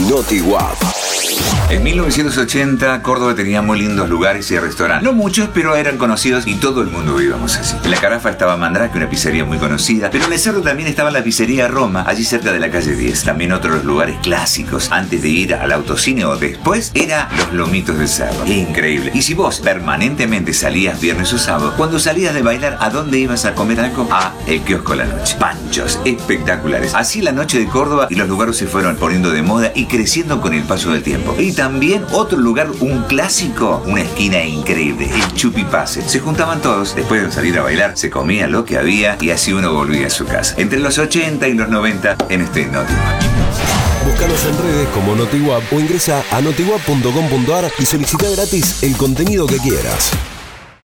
Noti WAP. En 1980, Córdoba tenía muy lindos lugares y restaurantes. No muchos, pero eran conocidos y todo el mundo íbamos así. En la Carafa estaba Mandrake, una pizzería muy conocida, pero en el cerro también estaba la pizzería Roma, allí cerca de la calle 10. También otros lugares clásicos, antes de ir al autocine o después, era los lomitos del cerro. Increíble. Y si vos permanentemente salías viernes o sábado, cuando salías de bailar, ¿a dónde ibas a comer algo? A el kiosco la noche. Panchos espectaculares. Así la noche de Córdoba y los lugares se fueron poniendo de moda y creciendo con el paso del tiempo. También otro lugar, un clásico, una esquina increíble, el Chupipase. Se juntaban todos, después de salir a bailar, se comía lo que había y así uno volvía a su casa. Entre los 80 y los 90 en este Notiwap. Búscanos en redes como NotiWap o ingresa a notiwap.com.ar y solicita gratis el contenido que quieras.